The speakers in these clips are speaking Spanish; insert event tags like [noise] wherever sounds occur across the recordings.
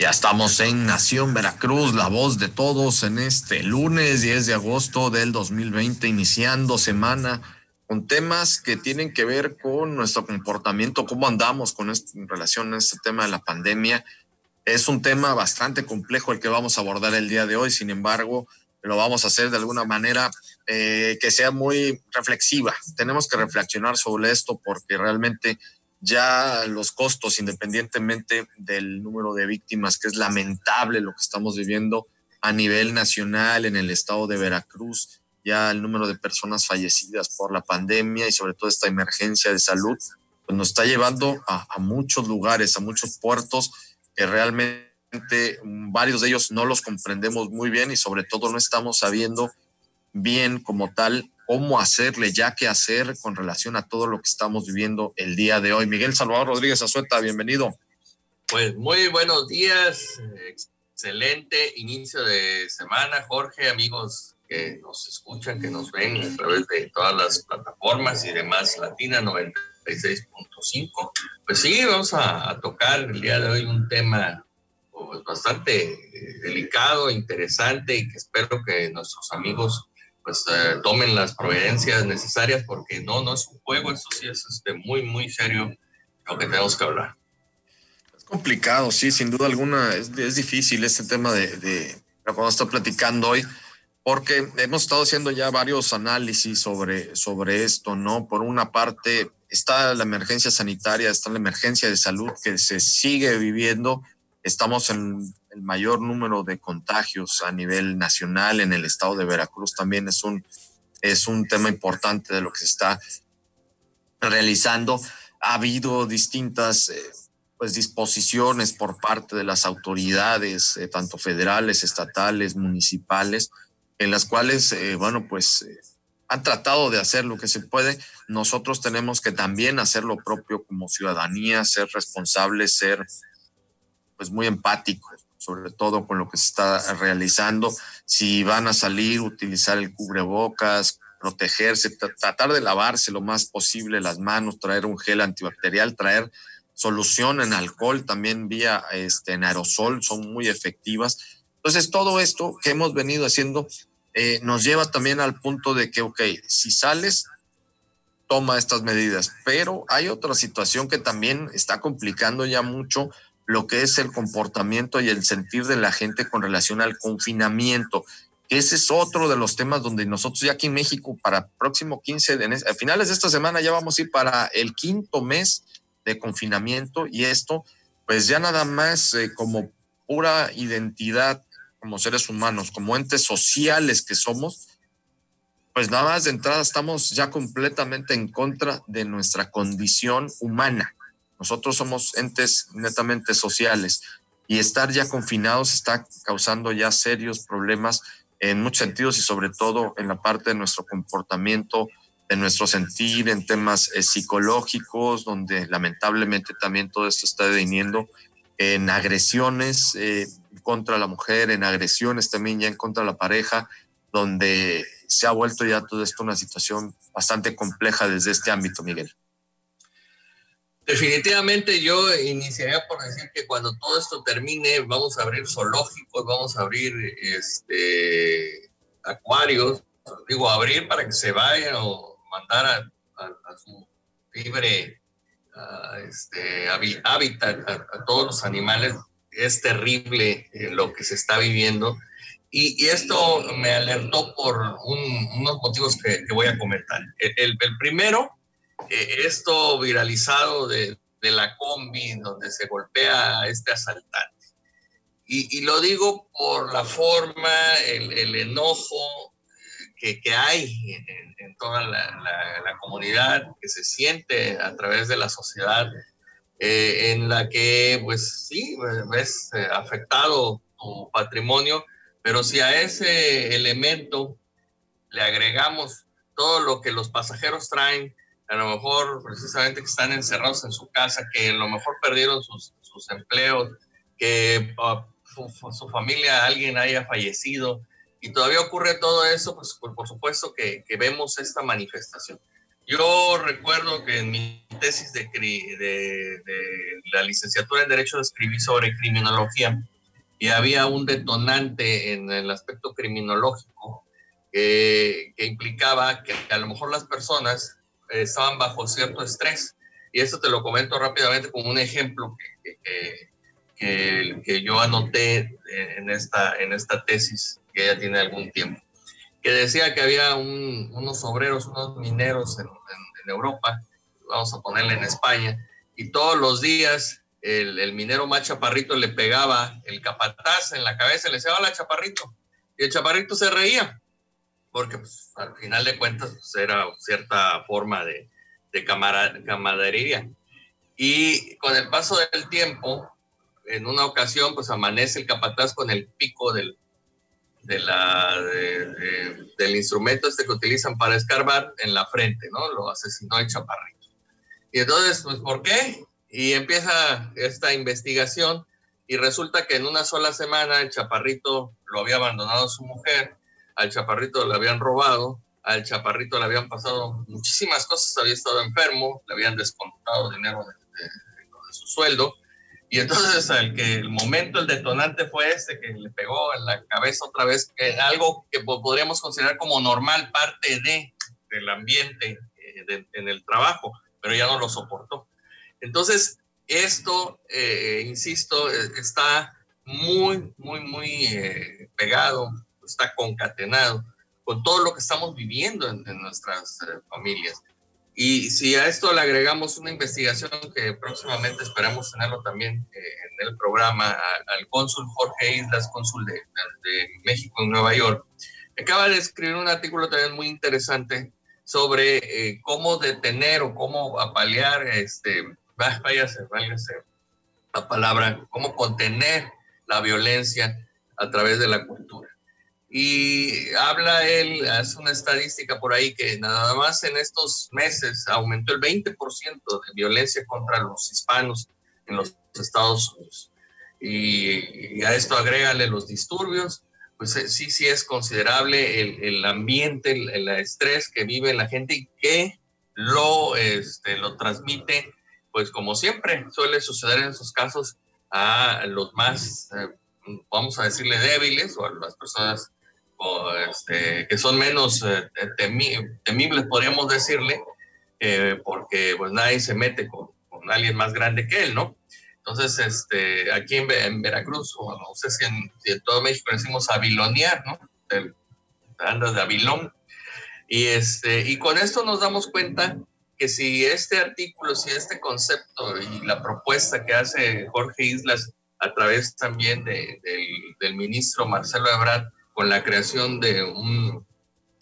Ya estamos en Nación Veracruz, la voz de todos en este lunes 10 de agosto del 2020, iniciando semana con temas que tienen que ver con nuestro comportamiento, cómo andamos con en relación a este tema de la pandemia. Es un tema bastante complejo el que vamos a abordar el día de hoy, sin embargo, lo vamos a hacer de alguna manera eh, que sea muy reflexiva. Tenemos que reflexionar sobre esto porque realmente ya los costos, independientemente del número de víctimas, que es lamentable lo que estamos viviendo a nivel nacional en el estado de Veracruz, ya el número de personas fallecidas por la pandemia y sobre todo esta emergencia de salud, pues nos está llevando a, a muchos lugares, a muchos puertos que realmente varios de ellos no los comprendemos muy bien y sobre todo no estamos sabiendo bien como tal cómo hacerle, ya qué hacer con relación a todo lo que estamos viviendo el día de hoy. Miguel Salvador Rodríguez Azueta, bienvenido. Pues muy buenos días, excelente inicio de semana, Jorge, amigos que nos escuchan, que nos ven a través de todas las plataformas y demás, Latina 96.5. Pues sí, vamos a, tocar el día de hoy un tema pues, bastante eh, delicado, interesante y que espero que nuestros amigos pues eh, tomen las providencias necesarias porque no, no es un juego, eso sí es este, muy, muy serio lo que tenemos que hablar. Es complicado, sí, sin duda alguna, es, es difícil este tema de, de a estar platicando hoy, porque hemos estado haciendo ya varios análisis sobre, sobre esto, ¿no? Por una parte está la emergencia sanitaria, está la emergencia de salud que se sigue viviendo, estamos en el mayor número de contagios a nivel nacional en el estado de Veracruz también es un, es un tema importante de lo que se está realizando. Ha habido distintas eh, pues, disposiciones por parte de las autoridades, eh, tanto federales, estatales, municipales, en las cuales, eh, bueno, pues han tratado de hacer lo que se puede. Nosotros tenemos que también hacer lo propio como ciudadanía, ser responsables, ser pues muy empáticos sobre todo con lo que se está realizando. Si van a salir, utilizar el cubrebocas, protegerse, tratar de lavarse lo más posible las manos, traer un gel antibacterial, traer solución en alcohol, también vía este, en aerosol, son muy efectivas. Entonces, todo esto que hemos venido haciendo eh, nos lleva también al punto de que, ok, si sales, toma estas medidas, pero hay otra situación que también está complicando ya mucho lo que es el comportamiento y el sentir de la gente con relación al confinamiento. Ese es otro de los temas donde nosotros ya aquí en México para próximo 15 de a finales de esta semana ya vamos a ir para el quinto mes de confinamiento y esto pues ya nada más eh, como pura identidad como seres humanos, como entes sociales que somos, pues nada más de entrada estamos ya completamente en contra de nuestra condición humana. Nosotros somos entes netamente sociales y estar ya confinados está causando ya serios problemas en muchos sentidos y sobre todo en la parte de nuestro comportamiento, de nuestro sentir, en temas eh, psicológicos, donde lamentablemente también todo esto está deviniendo en agresiones eh, contra la mujer, en agresiones también ya en contra la pareja, donde se ha vuelto ya todo esto una situación bastante compleja desde este ámbito, Miguel. Definitivamente yo iniciaría por decir que cuando todo esto termine vamos a abrir zoológicos, vamos a abrir este, acuarios, digo abrir para que se vayan o mandar a, su libre este, hábitat a, todos los animales. Es terrible eh, lo que se está viviendo. Y, esto me alertó por unos motivos que, voy a comentar. el primero eh, esto viralizado de, la combi donde se golpea a este asaltante. Y, lo digo por la forma, el, enojo que, hay en, toda la, comunidad, que se siente a través de la sociedad, eh, en la que, pues sí, ves eh, afectado tu patrimonio, pero si a ese elemento le agregamos todo lo que los pasajeros traen, a lo mejor precisamente que están encerrados en su casa, que a lo mejor perdieron sus, sus empleos, que uh, su, familia, alguien haya fallecido, y todavía ocurre todo eso, pues por, supuesto que, que, vemos esta manifestación. Yo recuerdo que en mi tesis de, de, de, la licenciatura en Derecho escribí sobre criminología y había un detonante en el aspecto criminológico que, que implicaba que a lo mejor las personas estaban bajo cierto estrés. Y esto te lo comento rápidamente como un ejemplo que, que, que, yo anoté en esta, en esta tesis que ya tiene algún tiempo, que decía que había unos obreros, unos mineros en, en, Europa, vamos a ponerle en España, y todos los días el, el, minero más chaparrito le pegaba el capataz en la cabeza y le decía, hola chaparrito, y el chaparrito se reía, porque pues, al final de cuentas pues, era cierta forma de, de camaradería. Y con el paso del tiempo, en una ocasión, pues amanece el capataz con el pico del, del instrumento este que utilizan para escarbar en la frente, ¿no? Lo asesinó el chaparrito. Y entonces, pues, ¿por qué? Y empieza esta investigación y resulta que en una sola semana el chaparrito lo había abandonado su mujer, al chaparrito le habían robado, al chaparrito le habían pasado muchísimas cosas, había estado enfermo, le habían descontado dinero de, su sueldo y entonces el, que el momento, el detonante fue este, que le pegó en la cabeza otra vez, que algo que podríamos considerar como normal, parte de, del ambiente eh, en el trabajo, pero ya no lo soportó. Entonces, esto, eh, insisto, eh, está muy, muy, muy pegado, está concatenado con todo lo que estamos viviendo en, en nuestras familias. Y si a esto le agregamos una investigación que próximamente esperamos tenerlo también eh, en el programa al cónsul Jorge Islas, cónsul de, de, México en Nueva York, acaba de escribir un artículo también muy interesante sobre eh, cómo detener o cómo apalear, este, váyase, váyase la palabra, cómo contener la violencia a través de la cultura. Y habla él, hace una estadística por ahí que nada más en estos meses aumentó el 20% de violencia contra los hispanos en los Estados Unidos. Y, a esto agrégale los disturbios, pues eh, sí, sí es considerable el, el ambiente, el, el, estrés que vive la gente y que lo, este, lo transmite, pues como siempre suele suceder en esos casos, a los más, eh, vamos a decirle, débiles o a las personas este, que son menos eh, temibles, podríamos decirle, eh, porque pues nadie se mete con, con, alguien más grande que él, ¿no? Entonces, este, aquí en, Veracruz, o no sé si en, en, todo México decimos avilonear, ¿no? andas de avilón. Y, este, y con esto nos damos cuenta que si este artículo, si este concepto y la propuesta que hace Jorge Islas a través también de, del, del ministro Marcelo Ebrard, con la creación de un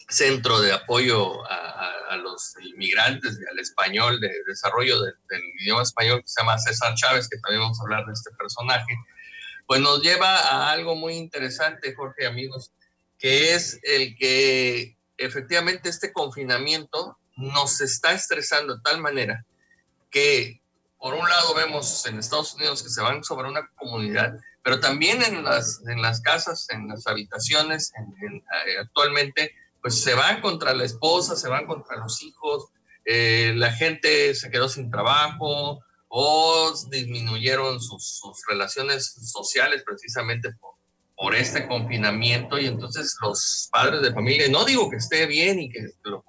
centro de apoyo a, los inmigrantes y al español, de desarrollo del idioma español que se llama César Chávez, que también vamos a hablar de este personaje, pues nos lleva a algo muy interesante, Jorge, amigos, que es el que efectivamente este confinamiento nos está estresando de tal manera que, por un lado, vemos en Estados Unidos que se van sobre una comunidad pero también en las, en las casas, en las habitaciones, eh, actualmente, pues se van contra la esposa, se van contra los hijos, eh, la gente se quedó sin trabajo o disminuyeron sus, sus relaciones sociales precisamente por, por, este confinamiento y entonces los padres de familia, no digo que esté bien y que lo,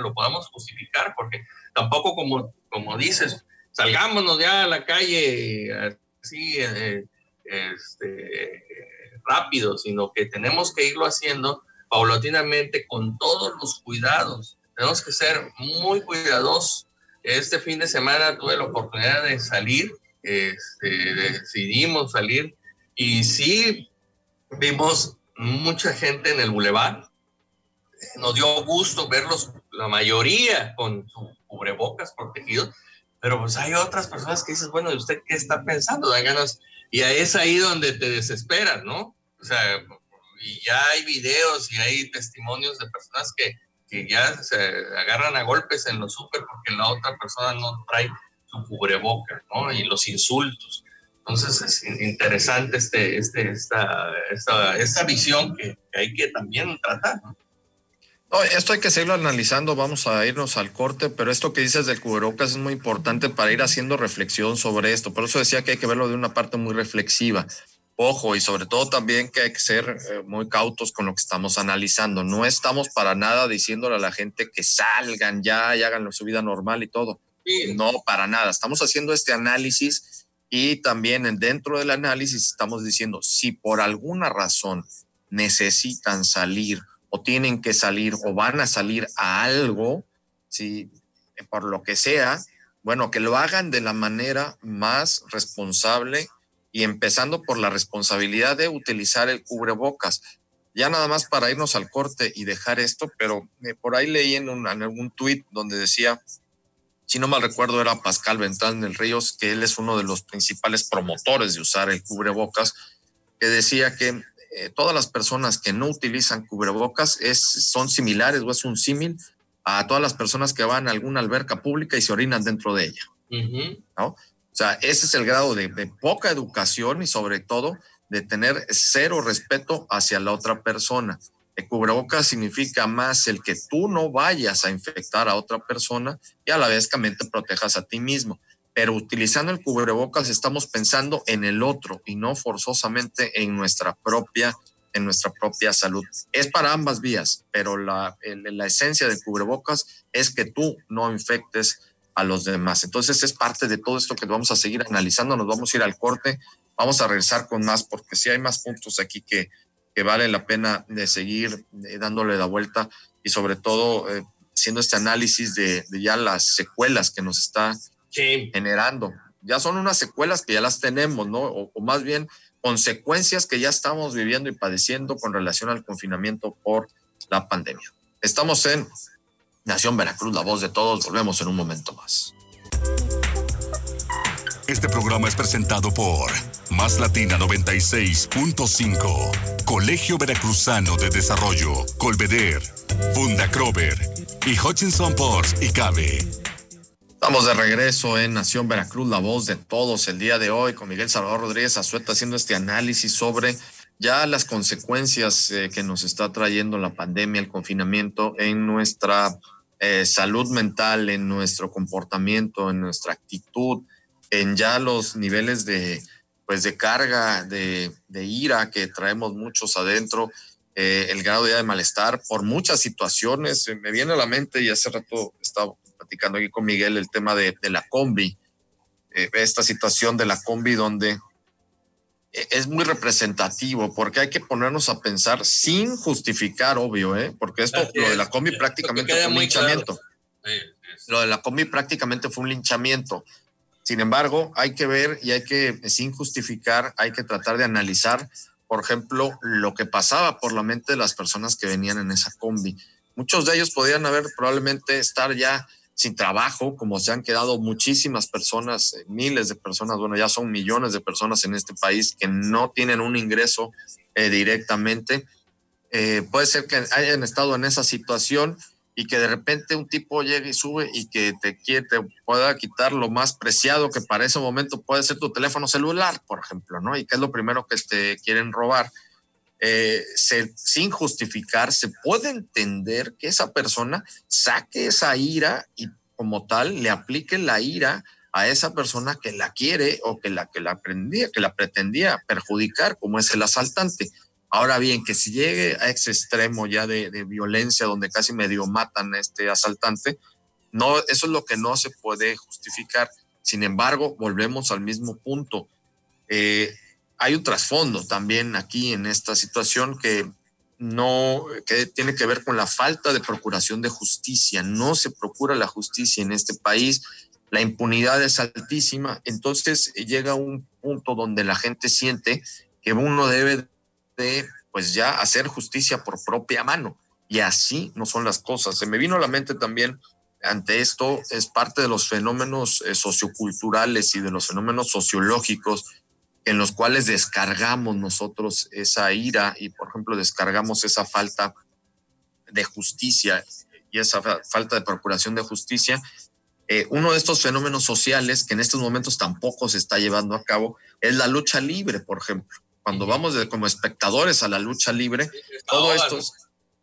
lo podamos justificar, porque tampoco como, como dices, salgámonos ya a la calle así. Eh, este, rápido, sino que tenemos que irlo haciendo paulatinamente con todos los cuidados. Tenemos que ser muy cuidadosos. Este fin de semana tuve la oportunidad de salir, este, decidimos salir y sí vimos mucha gente en el bulevar. Nos dio gusto verlos, la mayoría con su cubrebocas protegidos, pero pues hay otras personas que dices, bueno, ¿y usted qué está pensando? Dan ganas y es ahí donde te desesperas, ¿no? O sea, y ya hay videos y hay testimonios de personas que, que ya se agarran a golpes en los súper porque la otra persona no trae su cubreboca, ¿no? Y los insultos. Entonces es interesante este, este, esta, esta, esta visión que, hay que también tratar, ¿no? Esto hay que seguirlo analizando, vamos a irnos al corte, pero esto que dices del cubrebocas es muy importante para ir haciendo reflexión sobre esto. Por eso decía que hay que verlo de una parte muy reflexiva. Ojo, y sobre todo también que hay que ser eh, muy cautos con lo que estamos analizando. No estamos para nada diciéndole a la gente que salgan ya y hagan su vida normal y todo. No, para nada. Estamos haciendo este análisis y también dentro del análisis estamos diciendo si por alguna razón necesitan salir o tienen que salir o van a salir a algo, si por lo que sea, bueno, que lo hagan de la manera más responsable y empezando por la responsabilidad de utilizar el cubrebocas. Ya nada más para irnos al corte y dejar esto, pero eh, por ahí leí en, en algún tuit donde decía, si no mal recuerdo, era Pascal Ventán del Ríos, que él es uno de los principales promotores de usar el cubrebocas, que decía que eh, todas las personas que no utilizan cubrebocas es, son similares o es un símil a todas las personas que van a alguna alberca pública y se orinan dentro de ella. ¿no? O sea, ese es el grado de, de, poca educación y sobre todo de tener cero respeto hacia la otra persona. El cubrebocas significa más el que tú no vayas a infectar a otra persona y a la vez que te protejas a ti mismo pero utilizando el cubrebocas estamos pensando en el otro y no forzosamente en nuestra propia en nuestra propia salud. Es para ambas vías, pero la, la esencia del cubrebocas es que tú no infectes a los demás. Entonces es parte de todo esto que vamos a seguir analizando, nos vamos a ir al corte, vamos a regresar con más porque sí hay más puntos aquí que, que vale la pena de seguir eh, dándole la vuelta y sobre todo eh, haciendo este análisis de, ya las secuelas que nos está generando. Ya son unas secuelas que ya las tenemos, ¿no? O, más bien consecuencias que ya estamos viviendo y padeciendo con relación al confinamiento por la pandemia. Estamos en Nación Veracruz, la voz de todos. Volvemos en un momento más. Este programa es presentado por Más Latina 96.5, Colegio Veracruzano de Desarrollo, Colveder, Funda Crover y Hutchinson Ports y Cabe. Estamos de regreso en Nación Veracruz, la voz de todos el día de hoy, con Miguel Salvador Rodríguez Azueta haciendo este análisis sobre ya las consecuencias eh, que nos está trayendo la pandemia, el confinamiento en nuestra eh, salud mental, en nuestro comportamiento, en nuestra actitud, en ya los niveles de, pues de carga, de, ira que traemos muchos adentro, eh, el grado de malestar por muchas situaciones. Me viene a la mente y hace rato estaba platicando aquí con Miguel el tema de, la combi, eh, esta situación de la combi donde eh, es muy representativo porque hay que ponernos a pensar sin justificar, obvio, ¿eh? porque esto, lo de la combi prácticamente fue un linchamiento. Lo de la combi prácticamente fue un linchamiento. Sin embargo, hay que ver y hay que, sin justificar, hay que tratar de analizar, por ejemplo, lo que pasaba por la mente de las personas que venían en esa combi. Muchos de ellos podían haber probablemente estar ya sin trabajo, como se han quedado muchísimas personas, eh, miles de personas, bueno, ya son millones de personas en este país que no tienen un ingreso eh, directamente. Eh, puede ser que hayan estado en esa situación y que de repente un tipo llegue y sube y que te, quiere, te pueda quitar lo más preciado que para ese momento puede ser tu teléfono celular, por ejemplo, ¿no? Y que es lo primero que te quieren robar. Se, sin justificar, se puede entender que esa persona saque esa ira y como tal le aplique la ira a esa persona que la quiere o que la que la aprendía, que la pretendía perjudicar, como es el asaltante. Ahora bien, que si llegue a ese extremo ya de, violencia donde casi medio matan a este asaltante, no, eso es lo que no se puede justificar. Sin embargo, volvemos al mismo punto. Eh, hay un trasfondo también aquí en esta situación que no, que tiene que ver con la falta de procuración de justicia. No se procura la justicia en este país, la impunidad es altísima, entonces llega un punto donde la gente siente que uno debe de, pues ya, hacer justicia por propia mano. Y así no son las cosas. Se me vino a la mente también ante esto, es parte de los fenómenos eh, socioculturales y de los fenómenos sociológicos en los cuales descargamos nosotros esa ira y, por ejemplo, descargamos esa falta de justicia y esa falta de procuración de justicia. Eh, uno de estos fenómenos sociales que en estos momentos tampoco se está llevando a cabo es la lucha libre, por ejemplo. Cuando vamos como espectadores a la lucha libre, todo esto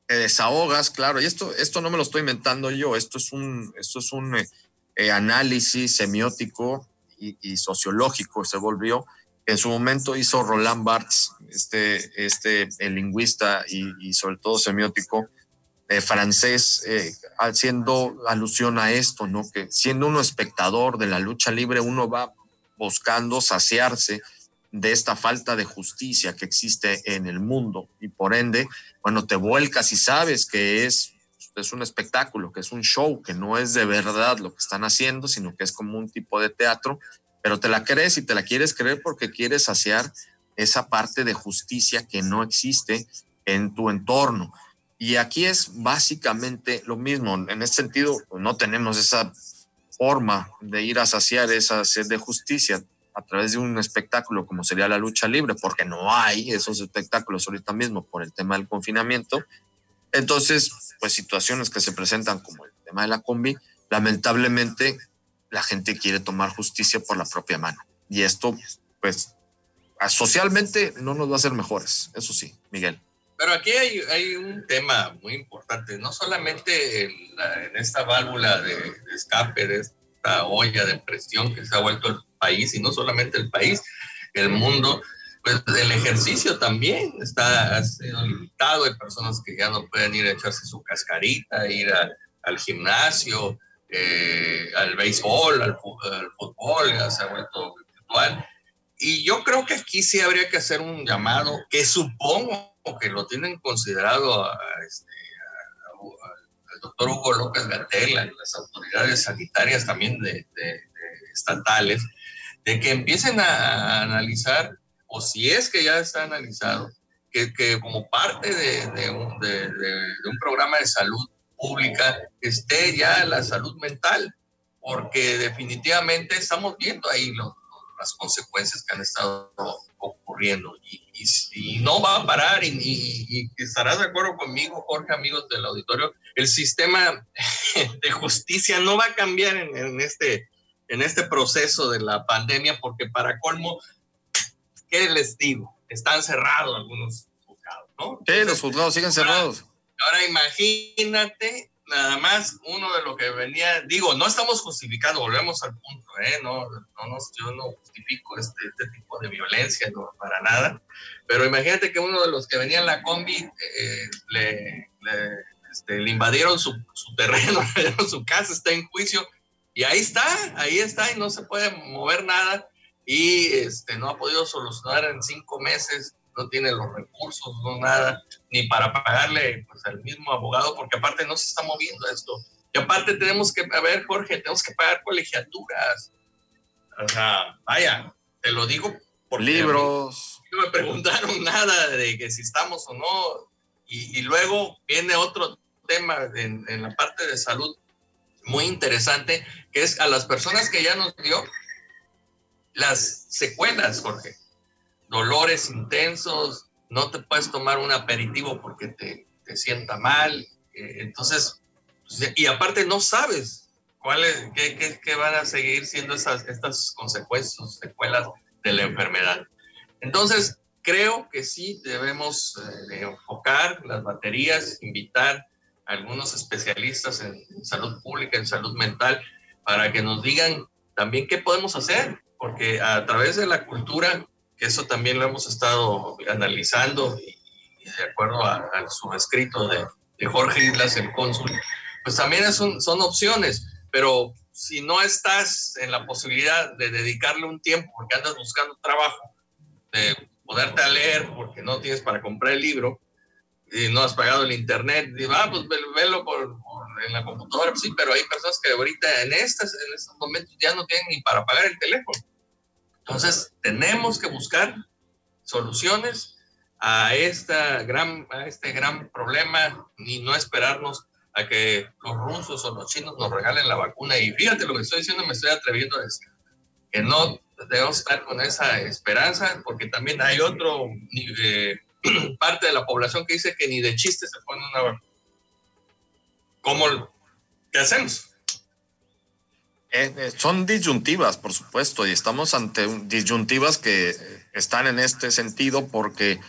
te desahogas, claro, y esto, esto no me lo estoy inventando yo, esto es un, esto es un eh, eh, análisis semiótico y, sociológico, se volvió. En su momento hizo Roland Barthes, este, este el lingüista y, sobre todo semiótico eh, francés, haciendo alusión a esto, ¿no? Que siendo uno espectador de la lucha libre, uno va buscando saciarse de esta falta de justicia que existe en el mundo y por ende, bueno, te vuelcas y sabes que es, es un espectáculo, que es un show, que no es de verdad lo que están haciendo, sino que es como un tipo de teatro, pero te la crees y te la quieres creer porque quieres saciar esa parte de justicia que no existe en tu entorno. Y aquí es básicamente lo mismo. En ese sentido, no tenemos esa forma de ir a saciar esa sed de justicia a través de un espectáculo como sería la lucha libre, porque no hay esos espectáculos ahorita mismo por el tema del confinamiento. Entonces, pues situaciones que se presentan como el tema de la combi, lamentablemente la gente quiere tomar justicia por la propia mano. Y esto, pues, socialmente no nos va a hacer mejores, eso sí, Miguel. Pero aquí hay, un tema muy importante, no solamente en, esta válvula de, de escape, de esta olla de presión que se ha vuelto el país y no solamente el país, el mundo, pues el ejercicio también está ha sido limitado. Hay personas que ya no pueden ir a echarse su cascarita, ir al gimnasio, eh, al béisbol, al, fútbol, ya se ha vuelto virtual. Y yo creo que aquí sí habría que hacer un llamado que supongo que lo tienen considerado a, este, al doctor Hugo López Gatel, las autoridades sanitarias también de estatales, de que empiecen a, analizar, o si es que ya está analizado, que, como parte de, un, programa de salud pública esté ya la salud mental, porque definitivamente estamos viendo ahí las consecuencias que han estado ocurriendo y, y, no va a parar y, y, estarás de acuerdo conmigo, Jorge, amigos del auditorio, el sistema [laughs] de justicia no va a cambiar en, en este en este proceso de la pandemia, porque para colmo, ¿qué les digo? Están cerrados algunos juzgados, ¿no? sí, los juzgados siguen cerrados. Ahora imagínate nada más uno de lo que venía, digo, no estamos justificando, volvemos al punto, ¿eh? no, no, yo no justifico este, este, tipo de violencia, no, para nada, pero imagínate que uno de los que venía en la combi eh, le, este, le, invadieron su, su terreno, [laughs] su casa, está en juicio, y ahí está, ahí está y no se puede mover nada y este, no ha podido solucionar en cinco meses, no tiene los recursos, no nada, ni para pagarle pues, al mismo abogado, porque aparte no se está moviendo esto. Y aparte tenemos que, a ver, Jorge, tenemos que pagar colegiaturas. O sea, vaya, te lo digo por libros. No me preguntaron [laughs] nada de que si estamos o no. Y, y luego viene otro tema en, en la parte de salud muy interesante, que es a las personas que ya nos dio las secuelas, Jorge. Dolores intensos, no te puedes tomar un aperitivo porque te, te sienta mal. Eh, entonces, pues, y aparte no sabes cuáles, qué, qué, van a seguir siendo esas, estas consecuencias, secuelas de la enfermedad. Entonces, creo que sí debemos eh, enfocar las baterías, invitar algunos especialistas en, salud pública, en salud mental, para que nos digan también qué podemos hacer, porque a través de la cultura, eso también lo hemos estado analizando y, de acuerdo al subescrito de, de, Jorge Islas, el cónsul, pues también son, son opciones, pero si no estás en la posibilidad de dedicarle un tiempo porque andas buscando trabajo, de poderte a leer porque no tienes para comprar el libro, y no has pagado el internet, y ah, pues velo por, en la computadora, sí, pero hay personas que ahorita en, estas, en estos momentos ya no tienen ni para pagar el teléfono. Entonces, tenemos que buscar soluciones a, esta gran, a este gran problema y no esperarnos a que los rusos o los chinos nos regalen la vacuna. Y fíjate lo que estoy diciendo, me estoy atreviendo a decir, que no debemos estar con esa esperanza, porque también hay otro eh, [clears throat] parte de la población que dice que ni de chiste se pone una ¿Cómo? ¿Qué hacemos? Eh, eh, son disyuntivas, por supuesto, y estamos ante disyuntivas que están en este sentido porque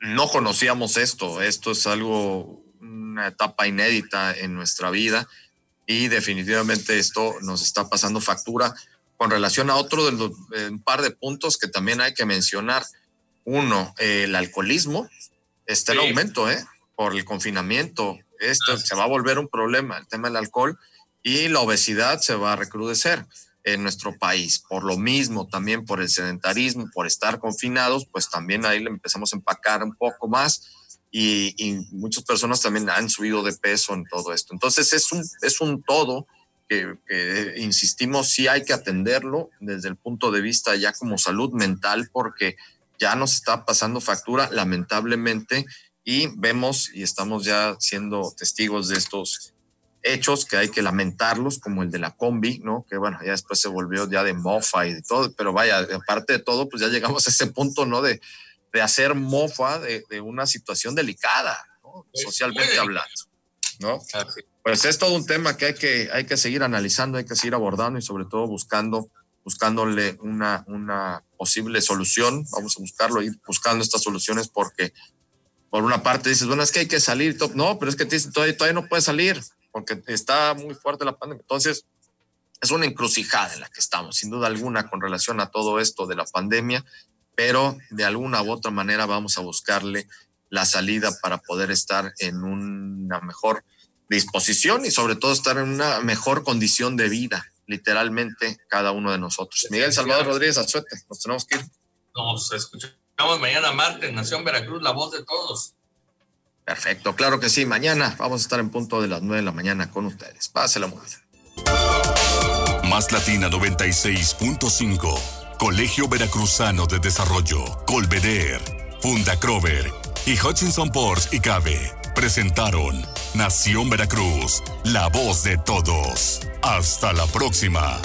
no conocíamos esto. Esto es algo, una etapa inédita en nuestra vida y definitivamente esto nos está pasando factura con relación a otro de los eh, un par de puntos que también hay que mencionar. Uno, el alcoholismo está en aumento, ¿eh? Por el confinamiento. Esto se va a volver un problema, el tema del alcohol y la obesidad se va a recrudecer en nuestro país. Por lo mismo, también por el sedentarismo, por estar confinados, pues también ahí le empezamos a empacar un poco más y, muchas personas también han subido de peso en todo esto. Entonces es un, es un todo que, insistimos, sí hay que atenderlo desde el punto de vista ya como salud mental, porque ya nos está pasando factura, lamentablemente, y vemos y estamos ya siendo testigos de estos hechos que hay que lamentarlos, como el de la combi, ¿no? Que bueno, ya después se volvió ya de mofa y de todo, pero vaya, aparte de todo, pues ya llegamos a ese punto, ¿no? De, de hacer mofa de, de una situación delicada, ¿no? Socialmente hablando, ¿no? Pues es todo un tema que hay que, hay que seguir analizando, hay que seguir abordando y sobre todo buscando, buscándole una, una posible solución. Vamos a buscarlo, ir buscando estas soluciones porque por una parte dices, bueno, es que hay que salir, no, pero es que todavía, todavía no puede salir porque está muy fuerte la pandemia. Entonces, es una encrucijada en la que estamos, sin duda alguna, con relación a todo esto de la pandemia, pero de alguna u otra manera vamos a buscarle la salida para poder estar en una mejor disposición y sobre todo estar en una mejor condición de vida, literalmente cada uno de nosotros. Miguel Salvador Rodríguez Azuete, nos tenemos que ir. Nos escuchamos mañana martes, Nación Veracruz, la voz de todos. Perfecto, claro que sí. Mañana vamos a estar en punto de las 9 de la mañana con ustedes. Pásela muy bien. Más Latina 96.5. Colegio Veracruzano de Desarrollo. Colveder. Funda Crover. Y Hutchinson Ports y Cabe. Presentaron Nación Veracruz. La voz de todos. Hasta la próxima.